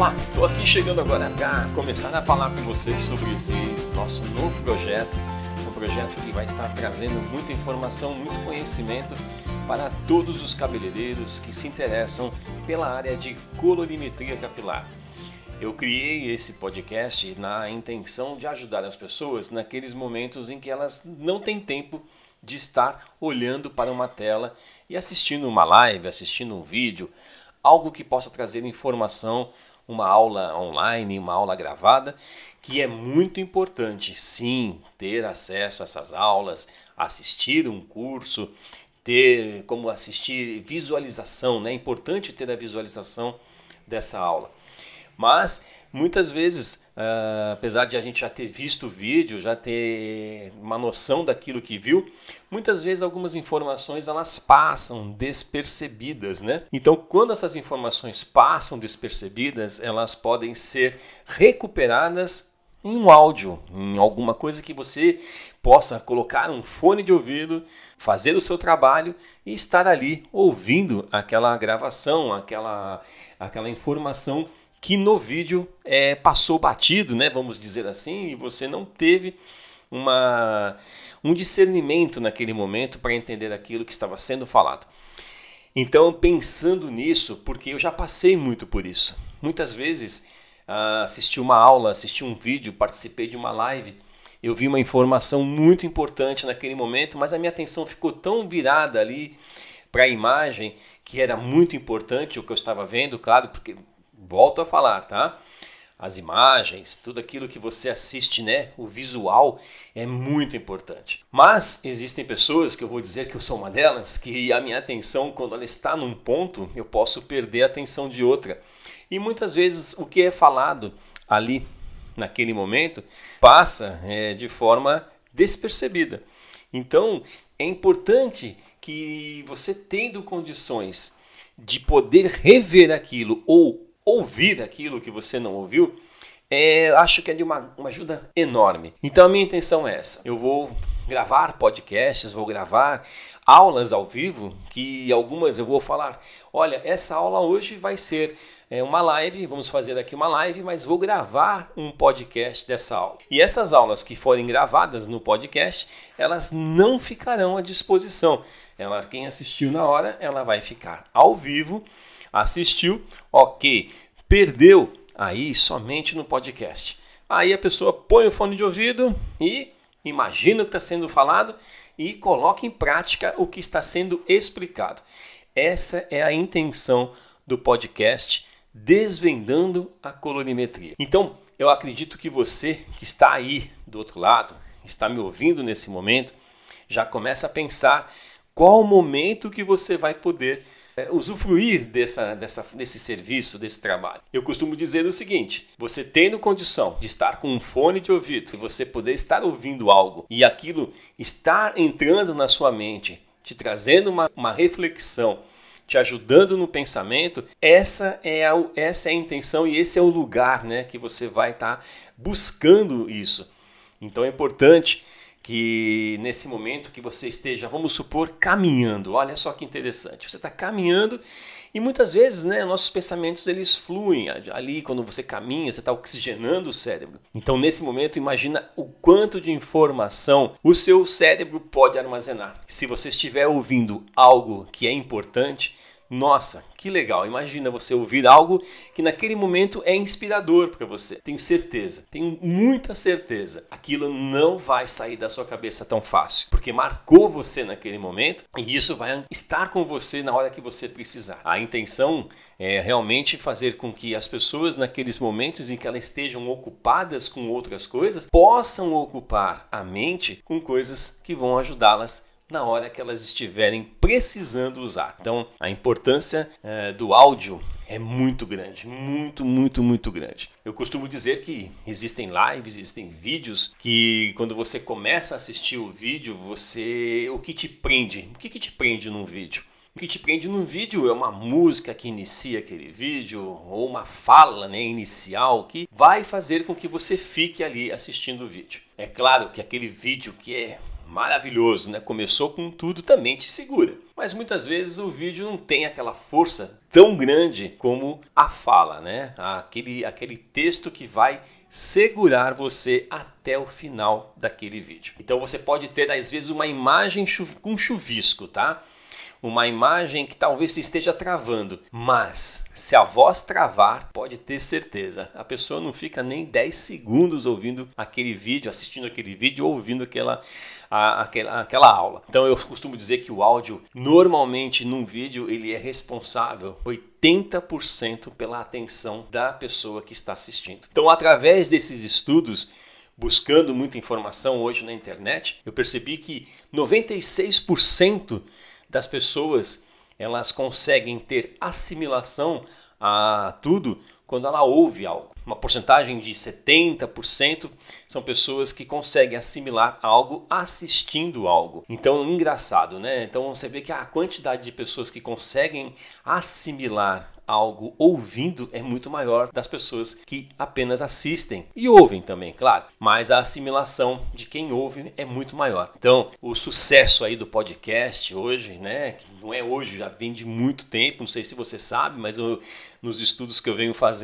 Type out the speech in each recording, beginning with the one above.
Olá, estou aqui chegando agora para começar a falar com vocês sobre esse nosso novo projeto, um projeto que vai estar trazendo muita informação, muito conhecimento para todos os cabeleireiros que se interessam pela área de colorimetria capilar. Eu criei esse podcast na intenção de ajudar as pessoas naqueles momentos em que elas não têm tempo de estar olhando para uma tela e assistindo uma live, assistindo um vídeo, algo que possa trazer informação, uma aula online, uma aula gravada, que é muito importante, sim, ter acesso a essas aulas, assistir um curso, ter como assistir visualização, né? É importante ter a visualização dessa aula. Mas muitas vezes, uh, apesar de a gente já ter visto o vídeo, já ter uma noção daquilo que viu, muitas vezes algumas informações elas passam despercebidas, né? Então, quando essas informações passam despercebidas, elas podem ser recuperadas em um áudio, em alguma coisa que você possa colocar um fone de ouvido, fazer o seu trabalho e estar ali ouvindo aquela gravação, aquela, aquela informação que no vídeo é, passou batido, né, vamos dizer assim, e você não teve uma, um discernimento naquele momento para entender aquilo que estava sendo falado. Então, pensando nisso, porque eu já passei muito por isso. Muitas vezes uh, assisti uma aula, assisti um vídeo, participei de uma live, eu vi uma informação muito importante naquele momento, mas a minha atenção ficou tão virada ali para a imagem que era muito importante o que eu estava vendo, claro, porque volto a falar, tá? As imagens, tudo aquilo que você assiste, né? O visual é muito importante. Mas existem pessoas que eu vou dizer que eu sou uma delas, que a minha atenção, quando ela está num ponto, eu posso perder a atenção de outra. E muitas vezes o que é falado ali naquele momento passa é, de forma despercebida. Então é importante que você tendo condições de poder rever aquilo ou ouvir aquilo que você não ouviu, é, acho que é de uma, uma ajuda enorme. Então a minha intenção é essa. Eu vou gravar podcasts, vou gravar aulas ao vivo, que algumas eu vou falar, olha, essa aula hoje vai ser é, uma live, vamos fazer aqui uma live, mas vou gravar um podcast dessa aula. E essas aulas que forem gravadas no podcast, elas não ficarão à disposição. Ela, quem assistiu na hora, ela vai ficar ao vivo Assistiu, ok. Perdeu, aí somente no podcast. Aí a pessoa põe o fone de ouvido e imagina o que está sendo falado e coloca em prática o que está sendo explicado. Essa é a intenção do podcast Desvendando a Colorimetria. Então, eu acredito que você que está aí do outro lado, está me ouvindo nesse momento, já começa a pensar qual o momento que você vai poder é, usufruir dessa, dessa, desse serviço, desse trabalho. Eu costumo dizer o seguinte: você tendo condição de estar com um fone de ouvido e você poder estar ouvindo algo e aquilo estar entrando na sua mente, te trazendo uma, uma reflexão, te ajudando no pensamento, essa é a, essa é a intenção e esse é o lugar né, que você vai estar tá buscando isso. Então é importante que nesse momento que você esteja, vamos supor, caminhando. Olha só que interessante. Você está caminhando e muitas vezes, né, nossos pensamentos eles fluem ali quando você caminha, você está oxigenando o cérebro. Então, nesse momento, imagina o quanto de informação o seu cérebro pode armazenar. Se você estiver ouvindo algo que é importante, nossa, que legal! Imagina você ouvir algo que naquele momento é inspirador para você. Tenho certeza, tenho muita certeza. Aquilo não vai sair da sua cabeça tão fácil, porque marcou você naquele momento e isso vai estar com você na hora que você precisar. A intenção é realmente fazer com que as pessoas naqueles momentos em que elas estejam ocupadas com outras coisas possam ocupar a mente com coisas que vão ajudá-las na hora que elas estiverem precisando usar. Então, a importância é, do áudio é muito grande, muito, muito, muito grande. Eu costumo dizer que existem lives, existem vídeos que quando você começa a assistir o vídeo, você o que te prende? O que, que te prende num vídeo? O que te prende num vídeo é uma música que inicia aquele vídeo ou uma fala né, inicial que vai fazer com que você fique ali assistindo o vídeo. É claro que aquele vídeo que é maravilhoso, né? Começou com tudo, também te segura. Mas muitas vezes o vídeo não tem aquela força tão grande como a fala, né? Aquele, aquele texto que vai segurar você até o final daquele vídeo. Então você pode ter às vezes uma imagem com chuvisco, tá? Uma imagem que talvez se esteja travando, mas se a voz travar, pode ter certeza, a pessoa não fica nem 10 segundos ouvindo aquele vídeo, assistindo aquele vídeo, ouvindo aquela, a, aquela, aquela aula. Então eu costumo dizer que o áudio, normalmente num vídeo, ele é responsável 80% pela atenção da pessoa que está assistindo. Então, através desses estudos, buscando muita informação hoje na internet, eu percebi que 96% das pessoas elas conseguem ter assimilação a tudo quando ela ouve algo. Uma porcentagem de 70% são pessoas que conseguem assimilar algo assistindo algo. Então, engraçado, né? Então você vê que a quantidade de pessoas que conseguem assimilar algo ouvindo é muito maior das pessoas que apenas assistem e ouvem também, claro, mas a assimilação de quem ouve é muito maior. Então, o sucesso aí do podcast hoje, né, que não é hoje, já vem de muito tempo, não sei se você sabe, mas eu, nos estudos que eu venho fazendo,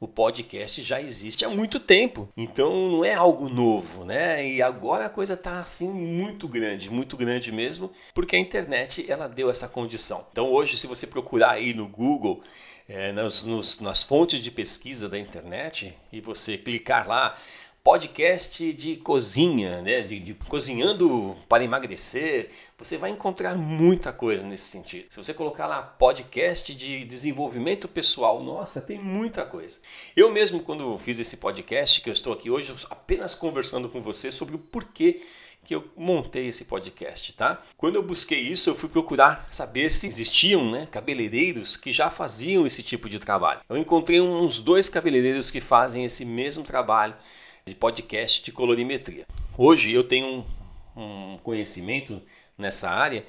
o podcast já existe há muito tempo. Então, não é algo novo, né? E agora a coisa está assim muito grande, muito grande mesmo, porque a internet ela deu essa condição. Então, hoje se você procurar aí no Google é, nos, nas fontes de pesquisa da internet e você clicar lá podcast de cozinha, né, de, de, cozinhando para emagrecer, você vai encontrar muita coisa nesse sentido. Se você colocar lá podcast de desenvolvimento pessoal, nossa, tem muita coisa. Eu mesmo quando fiz esse podcast que eu estou aqui hoje, apenas conversando com você sobre o porquê que eu montei esse podcast, tá? Quando eu busquei isso, eu fui procurar saber se existiam, né, cabeleireiros que já faziam esse tipo de trabalho. Eu encontrei uns dois cabeleireiros que fazem esse mesmo trabalho de podcast de colorimetria. Hoje eu tenho um, um conhecimento nessa área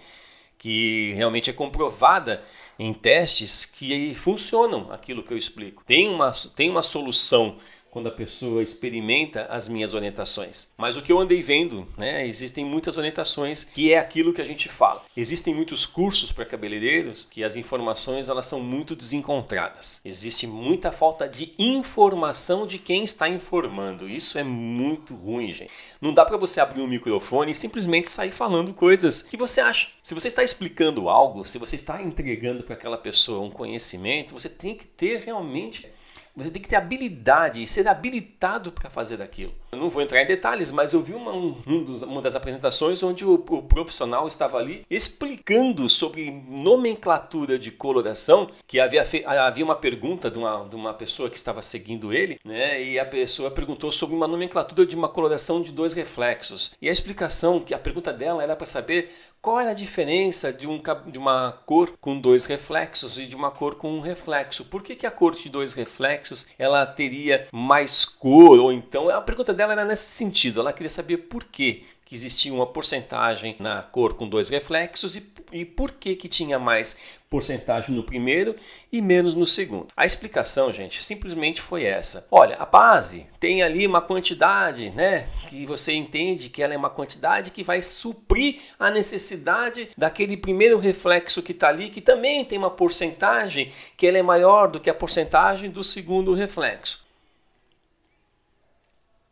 que realmente é comprovada em testes que funcionam aquilo que eu explico. Tem uma, tem uma solução quando a pessoa experimenta as minhas orientações. Mas o que eu andei vendo, né, existem muitas orientações que é aquilo que a gente fala. Existem muitos cursos para cabeleireiros que as informações elas são muito desencontradas. Existe muita falta de informação de quem está informando. Isso é muito ruim, gente. Não dá para você abrir um microfone e simplesmente sair falando coisas que você acha. Se você está explicando algo, se você está entregando para aquela pessoa um conhecimento, você tem que ter realmente você tem que ter habilidade e ser habilitado para fazer daquilo. Eu não vou entrar em detalhes, mas eu vi uma, um uma das apresentações onde o, o, profissional estava ali explicando sobre nomenclatura de coloração, que havia, havia uma pergunta de uma, de uma pessoa que estava seguindo ele, né? E a pessoa perguntou sobre uma nomenclatura de uma coloração de dois reflexos. E a explicação, que a pergunta dela era para saber qual era a diferença de, um, de uma cor com dois reflexos e de uma cor com um reflexo? Por que, que a cor de dois reflexos ela teria mais cor? Ou então, a pergunta dela era nesse sentido, ela queria saber por quê que existia uma porcentagem na cor com dois reflexos e, e por que, que tinha mais porcentagem no primeiro e menos no segundo. A explicação, gente, simplesmente foi essa. Olha, a base tem ali uma quantidade, né, que você entende que ela é uma quantidade que vai suprir a necessidade daquele primeiro reflexo que está ali, que também tem uma porcentagem que ela é maior do que a porcentagem do segundo reflexo.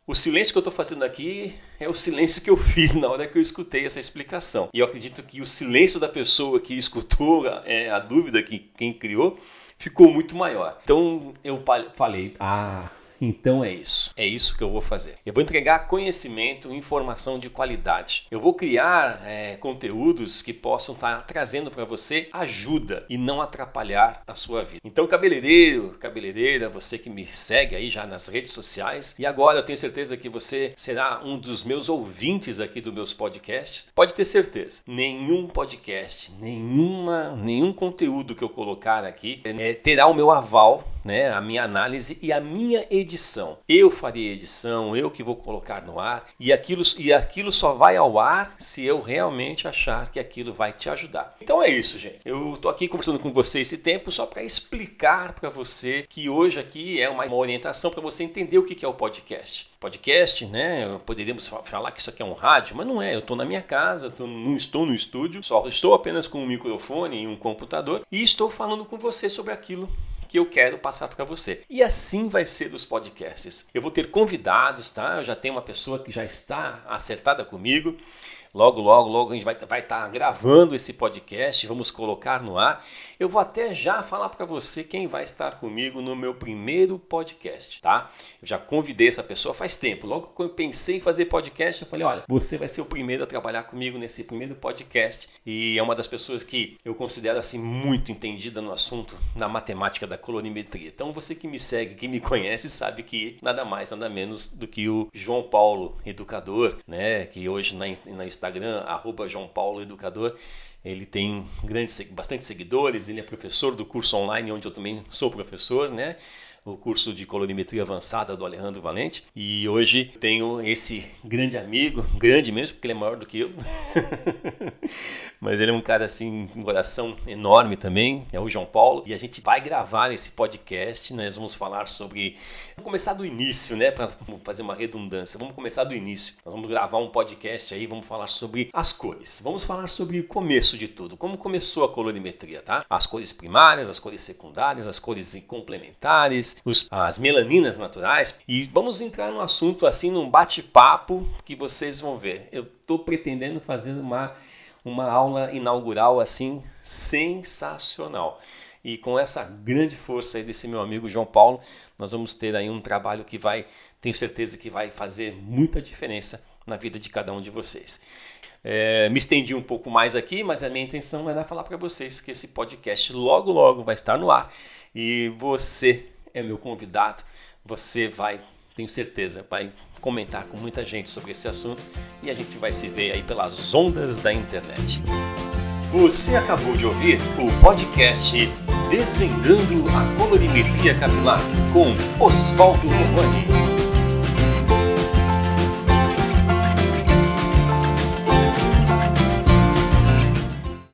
O silêncio que eu estou fazendo aqui é o silêncio que eu fiz na hora que eu escutei essa explicação. E eu acredito que o silêncio da pessoa que escutou é, a dúvida que quem criou ficou muito maior. Então eu falei, ah, então é isso. É isso que eu vou fazer. Eu vou entregar conhecimento, informação de qualidade. Eu vou criar é, conteúdos que possam estar trazendo para você ajuda e não atrapalhar a sua vida. Então, cabeleireiro, cabeleireira, você que me segue aí já nas redes sociais e agora eu tenho certeza que você será um dos meus ouvintes aqui dos meus podcasts. Pode ter certeza. Nenhum podcast, nenhuma, nenhum conteúdo que eu colocar aqui é, terá o meu aval né, a minha análise e a minha edição. Eu farei edição, eu que vou colocar no ar e aquilo, e aquilo só vai ao ar se eu realmente achar que aquilo vai te ajudar. Então é isso, gente. Eu tô aqui conversando com você esse tempo só para explicar para você que hoje aqui é uma, uma orientação para você entender o que é o podcast podcast, né? Poderíamos falar que isso aqui é um rádio, mas não é. Eu estou na minha casa, tô, não estou no estúdio, só estou apenas com um microfone e um computador e estou falando com você sobre aquilo que eu quero passar para você. E assim vai ser os podcasts. Eu vou ter convidados, tá? Eu já tenho uma pessoa que já está acertada comigo. Logo, logo, logo a gente vai estar vai tá gravando esse podcast, vamos colocar no ar. Eu vou até já falar para você quem vai estar comigo no meu primeiro podcast, tá? Eu já convidei essa pessoa faz tempo. Logo que eu pensei em fazer podcast, eu falei: olha, você vai ser o primeiro a trabalhar comigo nesse primeiro podcast. E é uma das pessoas que eu considero assim muito entendida no assunto, na matemática da colorimetria. Então você que me segue, que me conhece, sabe que nada mais, nada menos do que o João Paulo, educador, né? Que hoje na, na Instagram, arroba João Paulo Educador. Ele tem grandes, bastante seguidores, ele é professor do curso online, onde eu também sou professor, né? O curso de colorimetria avançada do Alejandro Valente. E hoje tenho esse grande amigo, grande mesmo, porque ele é maior do que eu. Mas ele é um cara assim, um coração enorme também, é o João Paulo. E a gente vai gravar esse podcast, nós vamos falar sobre. Vamos começar do início, né? Para fazer uma redundância. Vamos começar do início. Nós vamos gravar um podcast aí, vamos falar sobre as cores. Vamos falar sobre o começo de tudo, como começou a colorimetria, tá? As cores primárias, as cores secundárias, as cores complementares, os, as melaninas naturais. E vamos entrar no assunto assim, num bate-papo que vocês vão ver. Eu estou pretendendo fazer uma, uma aula inaugural assim sensacional. E com essa grande força aí desse meu amigo João Paulo, nós vamos ter aí um trabalho que vai, tenho certeza que vai fazer muita diferença na vida de cada um de vocês. É, me estendi um pouco mais aqui, mas a minha intenção era falar para vocês que esse podcast logo logo vai estar no ar e você é meu convidado. Você vai, tenho certeza, vai comentar com muita gente sobre esse assunto e a gente vai se ver aí pelas ondas da internet. Você acabou de ouvir o podcast Desvendando a Colorimetria Capilar com Oswaldo Romani.